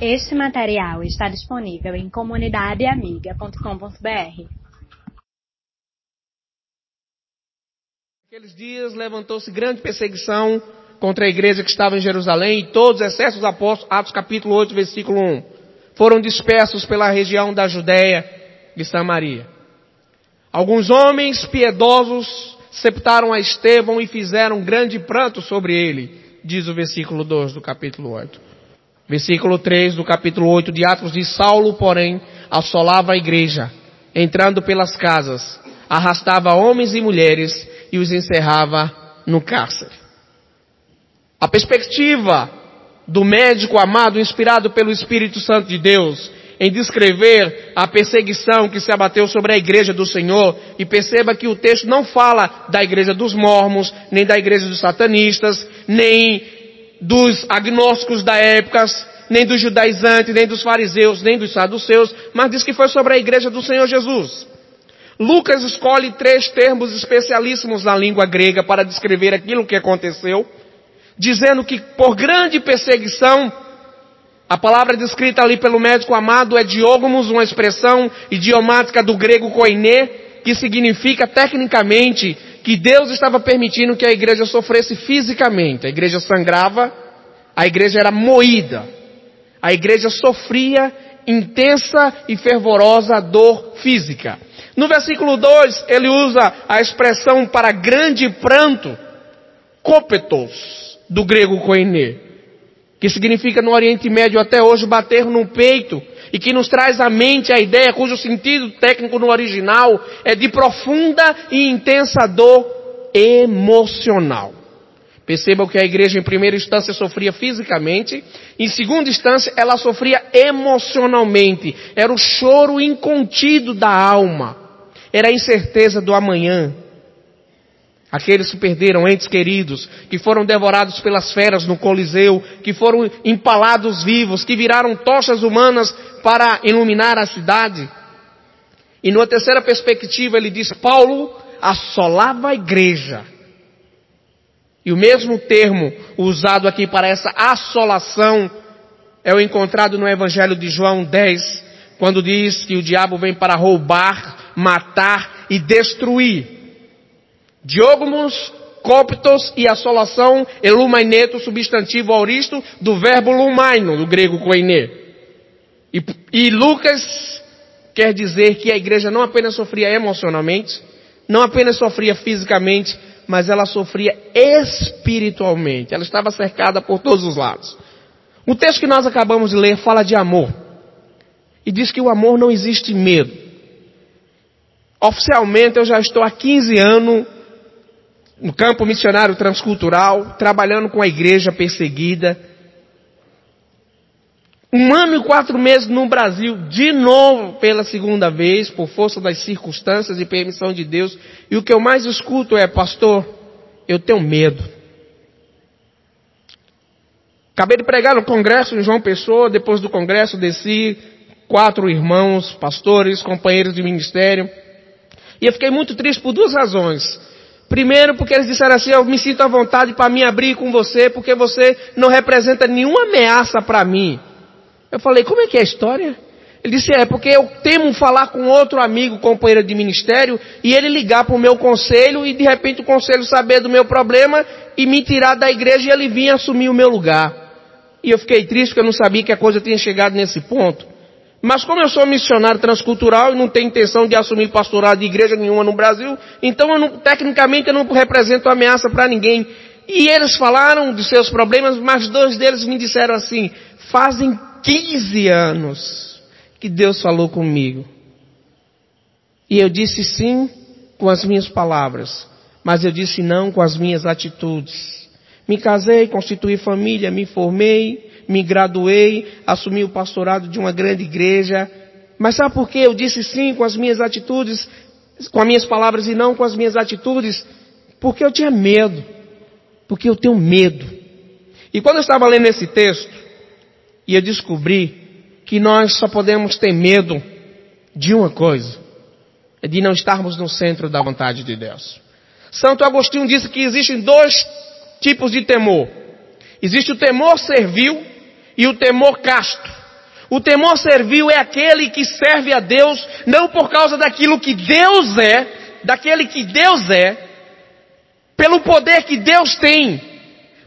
Este material está disponível em comunidadeamiga.com.br. Naqueles dias levantou-se grande perseguição contra a igreja que estava em Jerusalém e todos os excessos apóstolos, Atos capítulo 8, versículo 1, foram dispersos pela região da Judéia e Samaria. Alguns homens piedosos septaram a Estevão e fizeram grande pranto sobre ele, diz o versículo 2 do capítulo 8. Versículo 3 do capítulo 8 de Atos de Saulo, porém, assolava a igreja, entrando pelas casas, arrastava homens e mulheres e os encerrava no cárcere. A perspectiva do médico amado, inspirado pelo Espírito Santo de Deus, em descrever a perseguição que se abateu sobre a igreja do Senhor, e perceba que o texto não fala da igreja dos mormons, nem da igreja dos satanistas, nem dos agnósticos da época, nem dos judaizantes, nem dos fariseus, nem dos saduceus, mas diz que foi sobre a igreja do Senhor Jesus. Lucas escolhe três termos especialíssimos na língua grega para descrever aquilo que aconteceu, dizendo que por grande perseguição a palavra descrita ali pelo médico amado é diogmos, uma expressão idiomática do grego koiné, que significa tecnicamente que Deus estava permitindo que a igreja sofresse fisicamente. A igreja sangrava, a igreja era moída, a igreja sofria intensa e fervorosa dor física. No versículo 2, ele usa a expressão para grande pranto, kopetos, do grego koiné que significa no Oriente Médio até hoje bater no peito, e que nos traz à mente a ideia cujo sentido técnico no original é de profunda e intensa dor emocional. Percebam que a igreja em primeira instância sofria fisicamente, em segunda instância ela sofria emocionalmente. Era o choro incontido da alma, era a incerteza do amanhã, Aqueles que perderam entes queridos, que foram devorados pelas feras no Coliseu, que foram empalados vivos, que viraram tochas humanas para iluminar a cidade. E numa terceira perspectiva ele diz, Paulo assolava a igreja. E o mesmo termo usado aqui para essa assolação é o encontrado no Evangelho de João 10, quando diz que o diabo vem para roubar, matar e destruir. Diogmos, coptos e assolação, elumaineto, substantivo auristo, do verbo lumaino, do grego koine. E, e Lucas quer dizer que a igreja não apenas sofria emocionalmente, não apenas sofria fisicamente, mas ela sofria espiritualmente. Ela estava cercada por todos os lados. O texto que nós acabamos de ler fala de amor. E diz que o amor não existe medo. Oficialmente eu já estou há 15 anos no campo missionário transcultural, trabalhando com a igreja perseguida. Um ano e quatro meses no Brasil, de novo pela segunda vez, por força das circunstâncias e permissão de Deus. E o que eu mais escuto é, pastor, eu tenho medo. Acabei de pregar no congresso em João Pessoa, depois do congresso desci, quatro irmãos, pastores, companheiros de ministério. E eu fiquei muito triste por duas razões. Primeiro, porque eles disseram assim: Eu me sinto à vontade para me abrir com você, porque você não representa nenhuma ameaça para mim. Eu falei: Como é que é a história? Ele disse: É, porque eu temo falar com outro amigo, companheiro de ministério, e ele ligar para o meu conselho e de repente o conselho saber do meu problema e me tirar da igreja e ele vir assumir o meu lugar. E eu fiquei triste porque eu não sabia que a coisa tinha chegado nesse ponto. Mas como eu sou missionário transcultural e não tenho intenção de assumir pastorado de igreja nenhuma no Brasil, então eu não, tecnicamente eu não represento ameaça para ninguém. E eles falaram de seus problemas, mas dois deles me disseram assim, fazem 15 anos que Deus falou comigo. E eu disse sim com as minhas palavras, mas eu disse não com as minhas atitudes. Me casei, constituí família, me formei, me graduei, assumi o pastorado de uma grande igreja. Mas sabe por que eu disse sim com as minhas atitudes, com as minhas palavras e não com as minhas atitudes? Porque eu tinha medo. Porque eu tenho medo. E quando eu estava lendo esse texto, e eu descobri que nós só podemos ter medo de uma coisa, é de não estarmos no centro da vontade de Deus. Santo Agostinho disse que existem dois tipos de temor. Existe o temor servil e o temor casto. O temor servil é aquele que serve a Deus não por causa daquilo que Deus é, daquele que Deus é, pelo poder que Deus tem,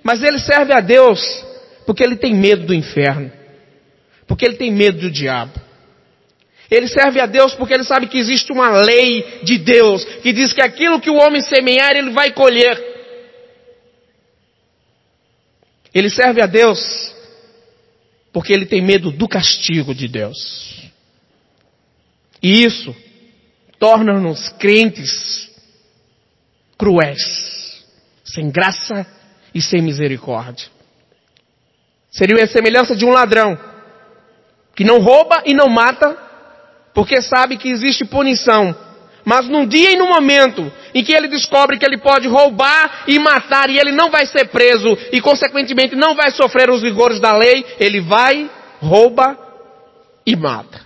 mas ele serve a Deus porque ele tem medo do inferno, porque ele tem medo do diabo. Ele serve a Deus porque ele sabe que existe uma lei de Deus que diz que aquilo que o homem semear ele vai colher. Ele serve a Deus porque ele tem medo do castigo de Deus. E isso torna-nos crentes cruéis, sem graça e sem misericórdia. Seria a semelhança de um ladrão que não rouba e não mata, porque sabe que existe punição. Mas num dia e num momento em que ele descobre que ele pode roubar e matar e ele não vai ser preso e consequentemente não vai sofrer os rigores da lei, ele vai, rouba e mata.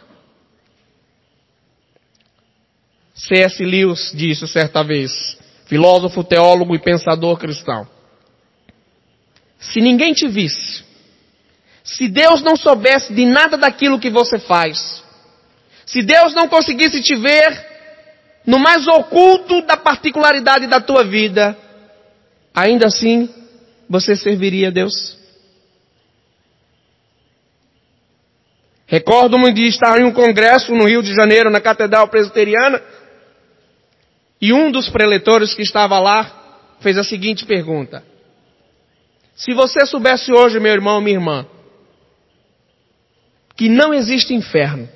C.S. Lewis disse certa vez, filósofo, teólogo e pensador cristão. Se ninguém te visse, se Deus não soubesse de nada daquilo que você faz, se Deus não conseguisse te ver no mais oculto da particularidade da tua vida, ainda assim você serviria a Deus? Recordo-me de estar em um congresso no Rio de Janeiro, na Catedral Presbiteriana, e um dos preletores que estava lá fez a seguinte pergunta: Se você soubesse hoje, meu irmão, minha irmã, que não existe inferno,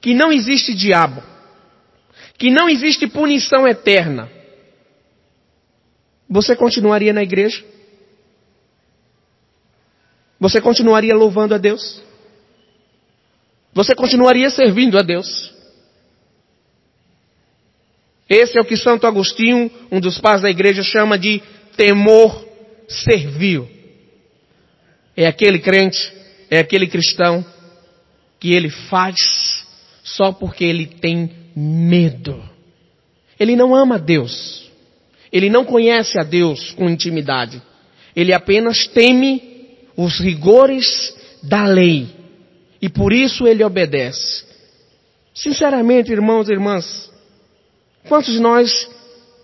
que não existe diabo, que não existe punição eterna, você continuaria na igreja? Você continuaria louvando a Deus? Você continuaria servindo a Deus? Esse é o que Santo Agostinho, um dos pais da igreja, chama de temor servil. É aquele crente, é aquele cristão que ele faz só porque ele tem medo. Ele não ama Deus. Ele não conhece a Deus com intimidade. Ele apenas teme os rigores da lei. E por isso ele obedece. Sinceramente, irmãos e irmãs, Quantos de nós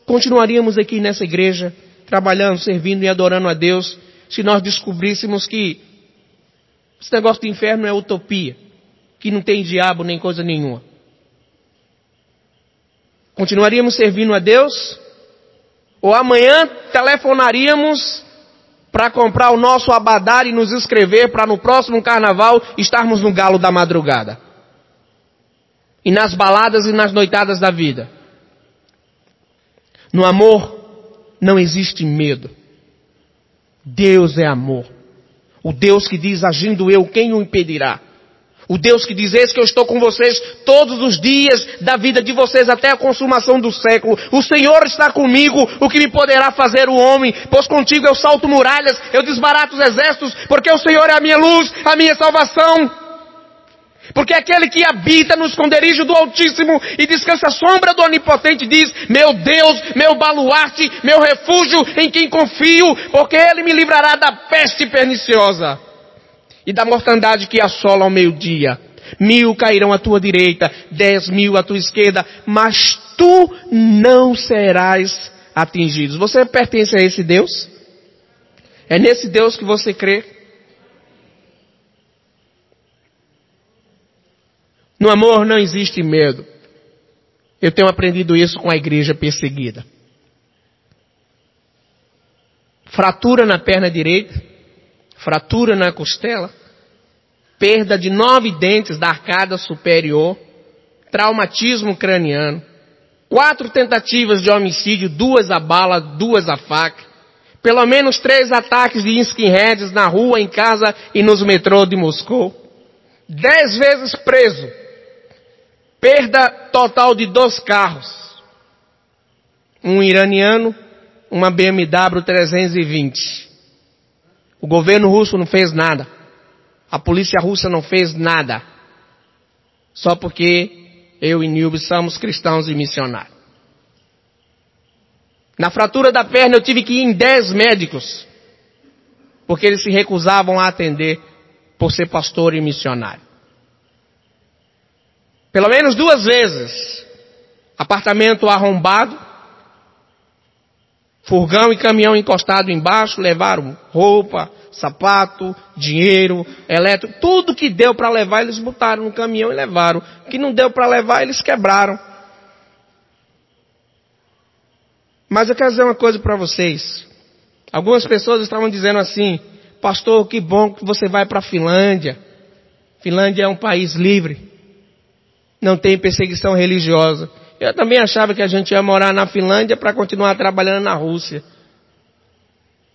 continuaríamos aqui nessa igreja, trabalhando, servindo e adorando a Deus, se nós descobríssemos que esse negócio do inferno é utopia, que não tem diabo nem coisa nenhuma? Continuaríamos servindo a Deus? Ou amanhã telefonaríamos para comprar o nosso abadar e nos inscrever para no próximo carnaval estarmos no galo da madrugada? E nas baladas e nas noitadas da vida? No amor não existe medo. Deus é amor. O Deus que diz, agindo eu, quem o impedirá? O Deus que diz, eis que eu estou com vocês todos os dias da vida de vocês até a consumação do século. O Senhor está comigo, o que me poderá fazer o homem? Pois contigo eu salto muralhas, eu desbarato os exércitos, porque o Senhor é a minha luz, a minha salvação. Porque aquele que habita no esconderijo do Altíssimo e descansa à sombra do Onipotente diz, meu Deus, meu baluarte, meu refúgio em quem confio, porque Ele me livrará da peste perniciosa e da mortandade que assola ao meio-dia. Mil cairão à tua direita, dez mil à tua esquerda, mas tu não serás atingido. Você pertence a esse Deus? É nesse Deus que você crê? No amor não existe medo. Eu tenho aprendido isso com a igreja perseguida. Fratura na perna direita, fratura na costela, perda de nove dentes da arcada superior, traumatismo craniano, quatro tentativas de homicídio, duas a bala, duas a faca, pelo menos três ataques de skinheads na rua, em casa e nos metrô de Moscou, dez vezes preso, Perda total de dois carros. Um iraniano, uma BMW 320. O governo russo não fez nada. A polícia russa não fez nada. Só porque eu e Nilbe somos cristãos e missionários. Na fratura da perna eu tive que ir em dez médicos. Porque eles se recusavam a atender por ser pastor e missionário. Pelo menos duas vezes. Apartamento arrombado, furgão e caminhão encostado embaixo, levaram roupa, sapato, dinheiro, elétrico, tudo que deu para levar eles botaram no caminhão e levaram. O que não deu para levar eles quebraram. Mas eu quero dizer uma coisa para vocês. Algumas pessoas estavam dizendo assim: Pastor, que bom que você vai para a Finlândia. Finlândia é um país livre. Não tem perseguição religiosa. Eu também achava que a gente ia morar na Finlândia para continuar trabalhando na Rússia.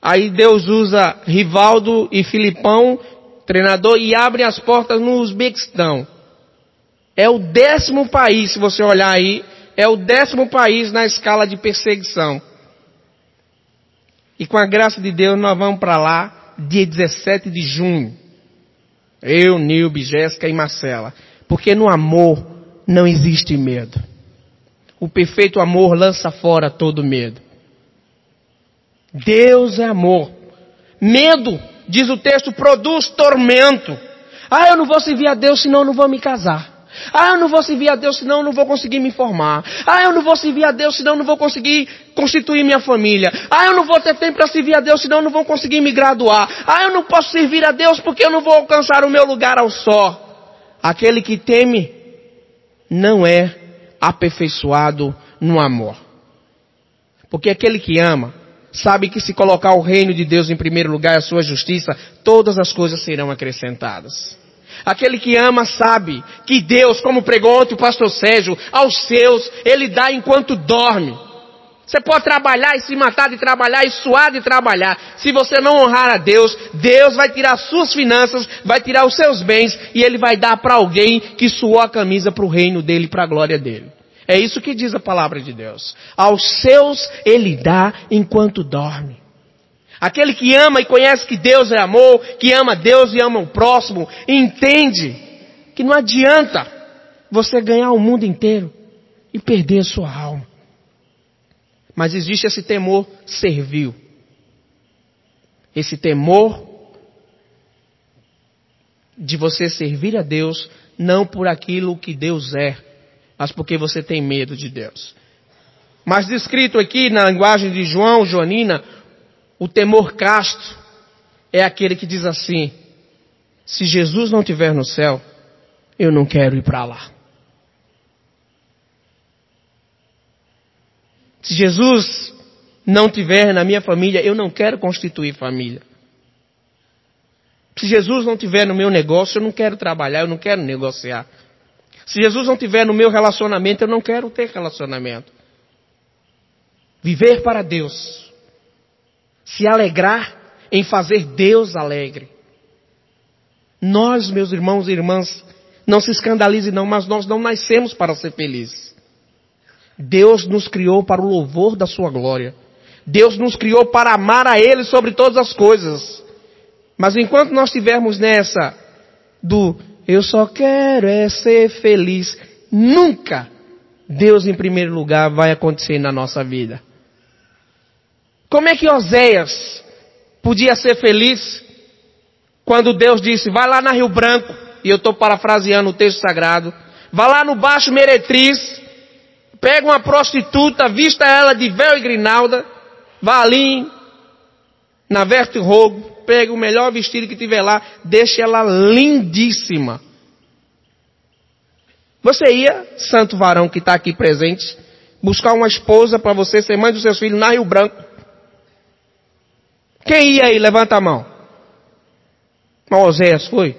Aí Deus usa Rivaldo e Filipão, treinador, e abre as portas no Uzbequistão. É o décimo país, se você olhar aí, é o décimo país na escala de perseguição. E com a graça de Deus nós vamos para lá dia 17 de junho. Eu, Nilbe, Jéssica e Marcela. Porque no amor não existe medo. O perfeito amor lança fora todo medo. Deus é amor. Medo, diz o texto, produz tormento. Ah, eu não vou servir a Deus senão eu não vou me casar. Ah, eu não vou servir a Deus senão eu não vou conseguir me formar. Ah, eu não vou servir a Deus senão eu não vou conseguir constituir minha família. Ah, eu não vou ter tempo para servir a Deus senão eu não vou conseguir me graduar. Ah, eu não posso servir a Deus porque eu não vou alcançar o meu lugar ao só. Aquele que teme não é aperfeiçoado no amor. Porque aquele que ama sabe que se colocar o reino de Deus em primeiro lugar e a sua justiça, todas as coisas serão acrescentadas. Aquele que ama sabe que Deus, como pregou ontem o pastor Sérgio, aos seus, Ele dá enquanto dorme. Você pode trabalhar e se matar de trabalhar e suar de trabalhar. Se você não honrar a Deus, Deus vai tirar suas finanças, vai tirar os seus bens e Ele vai dar para alguém que suou a camisa para o reino dele, para a glória dele. É isso que diz a palavra de Deus. Aos seus Ele dá enquanto dorme. Aquele que ama e conhece que Deus é amor, que ama Deus e ama o próximo, entende que não adianta você ganhar o mundo inteiro e perder a sua alma. Mas existe esse temor servil. Esse temor de você servir a Deus não por aquilo que Deus é, mas porque você tem medo de Deus. Mas descrito aqui na linguagem de João, Joanina, o temor casto é aquele que diz assim: se Jesus não estiver no céu, eu não quero ir para lá. Se Jesus não tiver na minha família, eu não quero constituir família. Se Jesus não tiver no meu negócio, eu não quero trabalhar, eu não quero negociar. Se Jesus não tiver no meu relacionamento, eu não quero ter relacionamento. Viver para Deus se alegrar em fazer Deus alegre. Nós, meus irmãos e irmãs, não se escandalize não, mas nós não nascemos para ser felizes. Deus nos criou para o louvor da sua glória. Deus nos criou para amar a Ele sobre todas as coisas. Mas enquanto nós estivermos nessa do eu só quero é ser feliz, nunca Deus em primeiro lugar vai acontecer na nossa vida. Como é que Oséias podia ser feliz quando Deus disse, vai lá na Rio Branco, e eu estou parafraseando o texto sagrado, vai lá no Baixo Meretriz, pega uma prostituta, vista ela de véu e grinalda, vá ali na Verte Rogo, pega o melhor vestido que tiver lá, deixa ela lindíssima. Você ia, santo varão que está aqui presente, buscar uma esposa para você ser mãe dos seus filhos na Rio Branco. Quem ia aí? Levanta a mão. Moisés foi.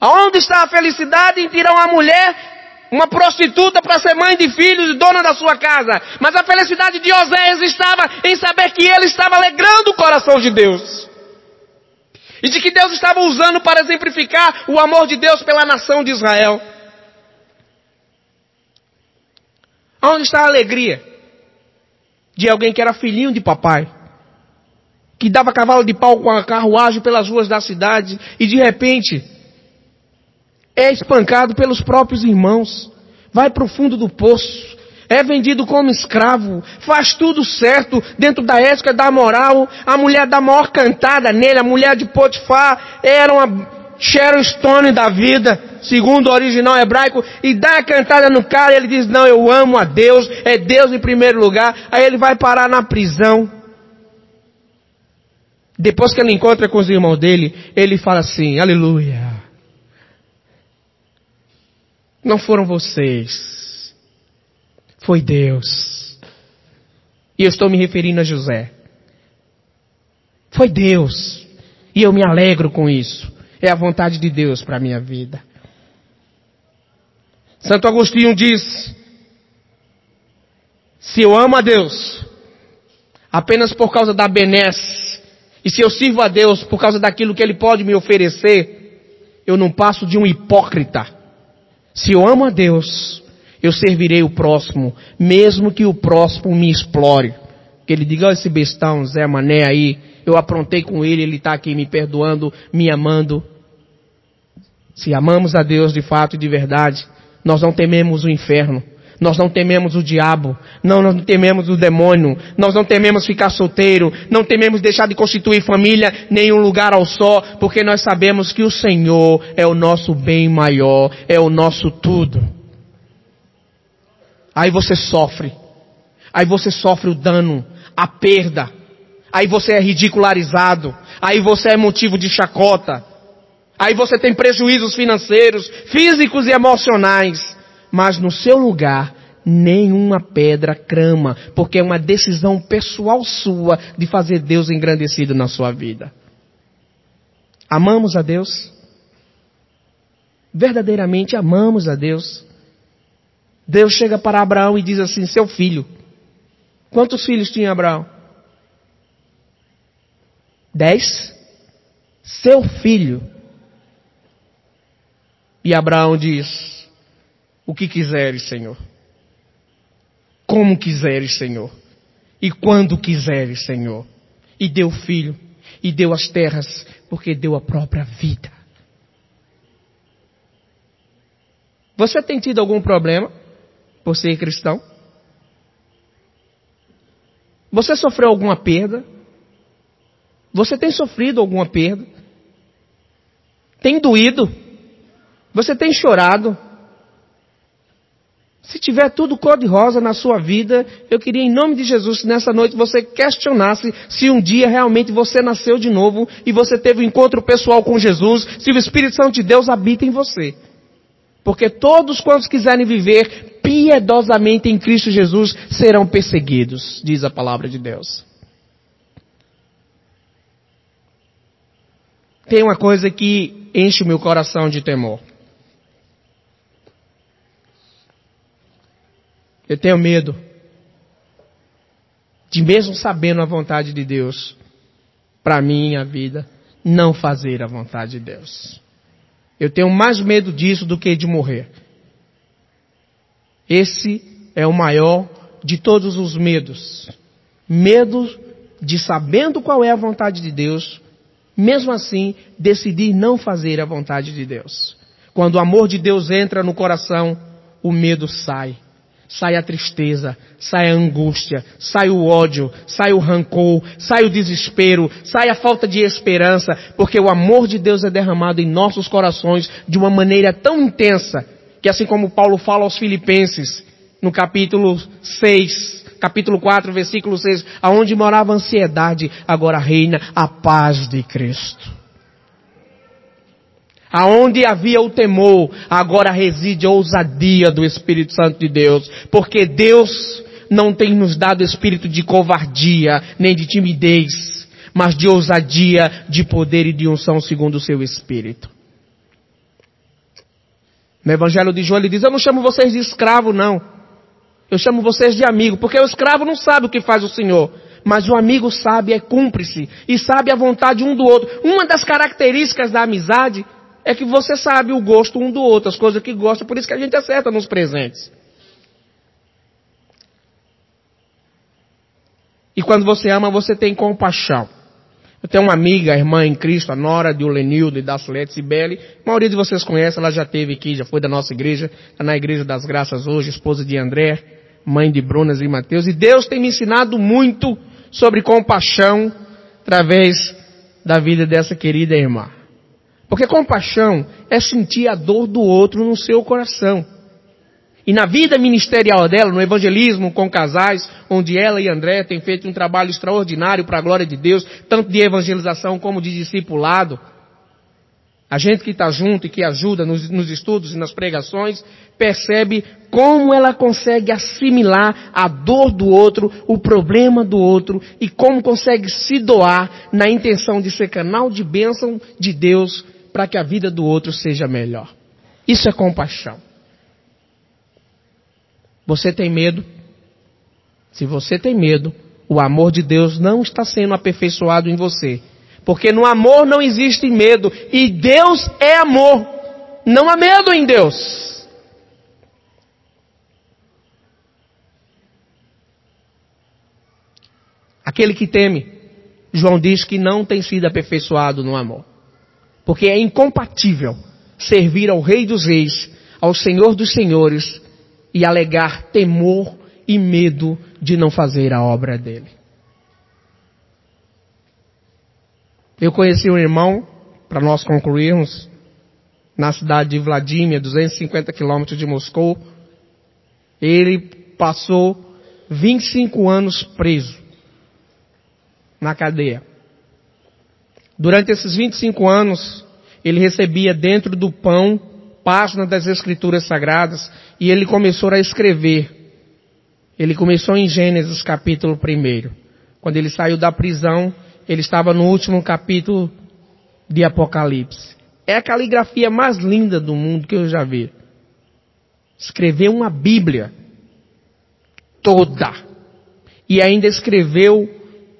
Aonde está a felicidade em tirar uma mulher, uma prostituta para ser mãe de filhos e dona da sua casa? Mas a felicidade de Oséias estava em saber que ele estava alegrando o coração de Deus. E de que Deus estava usando para exemplificar o amor de Deus pela nação de Israel. Onde está a alegria de alguém que era filhinho de papai? que dava cavalo de pau com a carruagem pelas ruas da cidade e de repente é espancado pelos próprios irmãos, vai para o fundo do poço, é vendido como escravo, faz tudo certo dentro da ética da moral. A mulher da maior cantada nele, a mulher de Potifar, era uma Sharon Stone da vida, segundo o original hebraico, e dá a cantada no cara ele diz, não, eu amo a Deus, é Deus em primeiro lugar. Aí ele vai parar na prisão. Depois que ele encontra com os irmãos dele, ele fala assim, aleluia. Não foram vocês. Foi Deus. E eu estou me referindo a José. Foi Deus. E eu me alegro com isso. É a vontade de Deus para a minha vida. Santo Agostinho diz: se eu amo a Deus apenas por causa da benesse, e se eu sirvo a Deus por causa daquilo que Ele pode me oferecer, eu não passo de um hipócrita. Se eu amo a Deus, eu servirei o próximo, mesmo que o próximo me explore. Que ele diga, oh, esse bestão, Zé Mané aí, eu aprontei com ele, ele está aqui me perdoando, me amando. Se amamos a Deus de fato e de verdade, nós não tememos o inferno. Nós não tememos o diabo, não, não tememos o demônio, nós não tememos ficar solteiro, não tememos deixar de constituir família, nem um lugar ao só, porque nós sabemos que o Senhor é o nosso bem maior, é o nosso tudo. Aí você sofre, aí você sofre o dano, a perda, aí você é ridicularizado, aí você é motivo de chacota, Aí você tem prejuízos financeiros, físicos e emocionais. Mas no seu lugar, nenhuma pedra crama, porque é uma decisão pessoal sua de fazer Deus engrandecido na sua vida. Amamos a Deus? Verdadeiramente amamos a Deus. Deus chega para Abraão e diz assim: Seu filho. Quantos filhos tinha Abraão? Dez. Seu filho e Abraão diz: O que quiseres, Senhor. Como quiseres, Senhor. E quando quiseres, Senhor. E deu filho. E deu as terras, porque deu a própria vida. Você tem tido algum problema por ser cristão? Você sofreu alguma perda? Você tem sofrido alguma perda? Tem doído? Você tem chorado? Se tiver tudo cor-de-rosa na sua vida, eu queria em nome de Jesus que nessa noite você questionasse se um dia realmente você nasceu de novo e você teve um encontro pessoal com Jesus, se o Espírito Santo de Deus habita em você. Porque todos quantos quiserem viver piedosamente em Cristo Jesus serão perseguidos, diz a palavra de Deus. Tem uma coisa que enche o meu coração de temor. Eu tenho medo de, mesmo sabendo a vontade de Deus, para minha vida, não fazer a vontade de Deus. Eu tenho mais medo disso do que de morrer. Esse é o maior de todos os medos. Medo de sabendo qual é a vontade de Deus, mesmo assim decidir não fazer a vontade de Deus. Quando o amor de Deus entra no coração, o medo sai sai a tristeza, sai a angústia, sai o ódio, sai o rancor, sai o desespero, sai a falta de esperança, porque o amor de Deus é derramado em nossos corações de uma maneira tão intensa, que assim como Paulo fala aos filipenses, no capítulo 6, capítulo 4, versículo 6, aonde morava a ansiedade, agora reina a paz de Cristo. Aonde havia o temor, agora reside a ousadia do Espírito Santo de Deus. Porque Deus não tem nos dado espírito de covardia, nem de timidez, mas de ousadia, de poder e de unção segundo o seu Espírito. No Evangelho de João ele diz, eu não chamo vocês de escravo não. Eu chamo vocês de amigo, porque o escravo não sabe o que faz o Senhor. Mas o amigo sabe, é cúmplice, e sabe a vontade um do outro. Uma das características da amizade é que você sabe o gosto um do outro, as coisas que gosta, por isso que a gente acerta nos presentes. E quando você ama, você tem compaixão. Eu tenho uma amiga, irmã em Cristo, a Nora de Ulenildo e da Sulete Sibeli. A maioria de vocês conhece, ela já esteve aqui, já foi da nossa igreja, está na Igreja das Graças hoje, esposa de André. mãe de Brunas e Mateus, e Deus tem me ensinado muito sobre compaixão através da vida dessa querida irmã. Porque compaixão é sentir a dor do outro no seu coração. E na vida ministerial dela, no evangelismo com casais, onde ela e André têm feito um trabalho extraordinário para a glória de Deus, tanto de evangelização como de discipulado, a gente que está junto e que ajuda nos, nos, estudos e nas pregações, percebe como ela consegue assimilar a dor do outro, o problema do outro, e como consegue se doar na intenção de ser canal de bênção de Deus para que a vida do outro seja melhor. Isso é compaixão. Você tem medo? Se você tem medo, o amor de Deus não está sendo aperfeiçoado em você. Porque no amor não existe medo. E Deus é amor. Não há medo em Deus. Aquele que teme, João diz que não tem sido aperfeiçoado no amor. Porque é incompatível servir ao Rei dos Reis, ao Senhor dos Senhores, e alegar temor e medo de não fazer a obra dele. Eu conheci um irmão, para nós concluirmos, na cidade de Vladimir, 250 quilômetros de Moscou. Ele passou 25 anos preso na cadeia. Durante esses 25 anos, ele recebia dentro do pão páginas das Escrituras Sagradas e ele começou a escrever. Ele começou em Gênesis capítulo 1. Quando ele saiu da prisão, ele estava no último capítulo de Apocalipse. É a caligrafia mais linda do mundo que eu já vi. Escreveu uma Bíblia toda. E ainda escreveu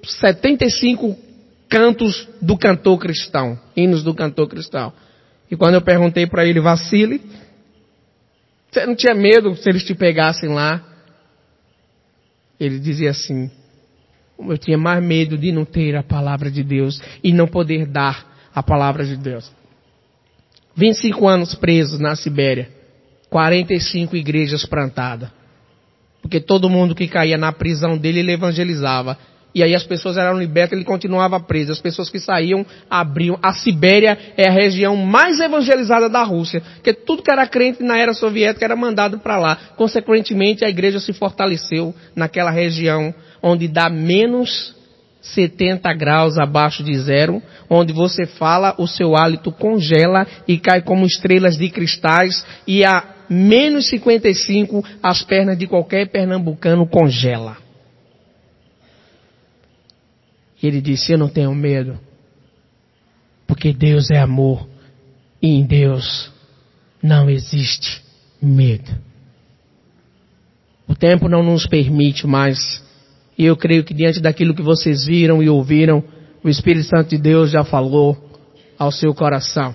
75 cantos do cantor cristão, hinos do cantor cristão. E quando eu perguntei para ele, vacile, você não tinha medo se eles te pegassem lá? Ele dizia assim, eu tinha mais medo de não ter a palavra de Deus e não poder dar a palavra de Deus. 25 anos presos na Sibéria, 45 igrejas plantadas. Porque todo mundo que caía na prisão dele, ele evangelizava. E aí as pessoas eram libertas, ele continuava preso. As pessoas que saíam, abriam. A Sibéria é a região mais evangelizada da Rússia. Porque tudo que era crente na era soviética era mandado para lá. Consequentemente, a igreja se fortaleceu naquela região onde dá menos 70 graus abaixo de zero, onde você fala, o seu hálito congela e cai como estrelas de cristais, e a menos 55 as pernas de qualquer pernambucano congela. E ele disse: Eu não tenho medo, porque Deus é amor e em Deus não existe medo. O tempo não nos permite mais, e eu creio que diante daquilo que vocês viram e ouviram, o Espírito Santo de Deus já falou ao seu coração.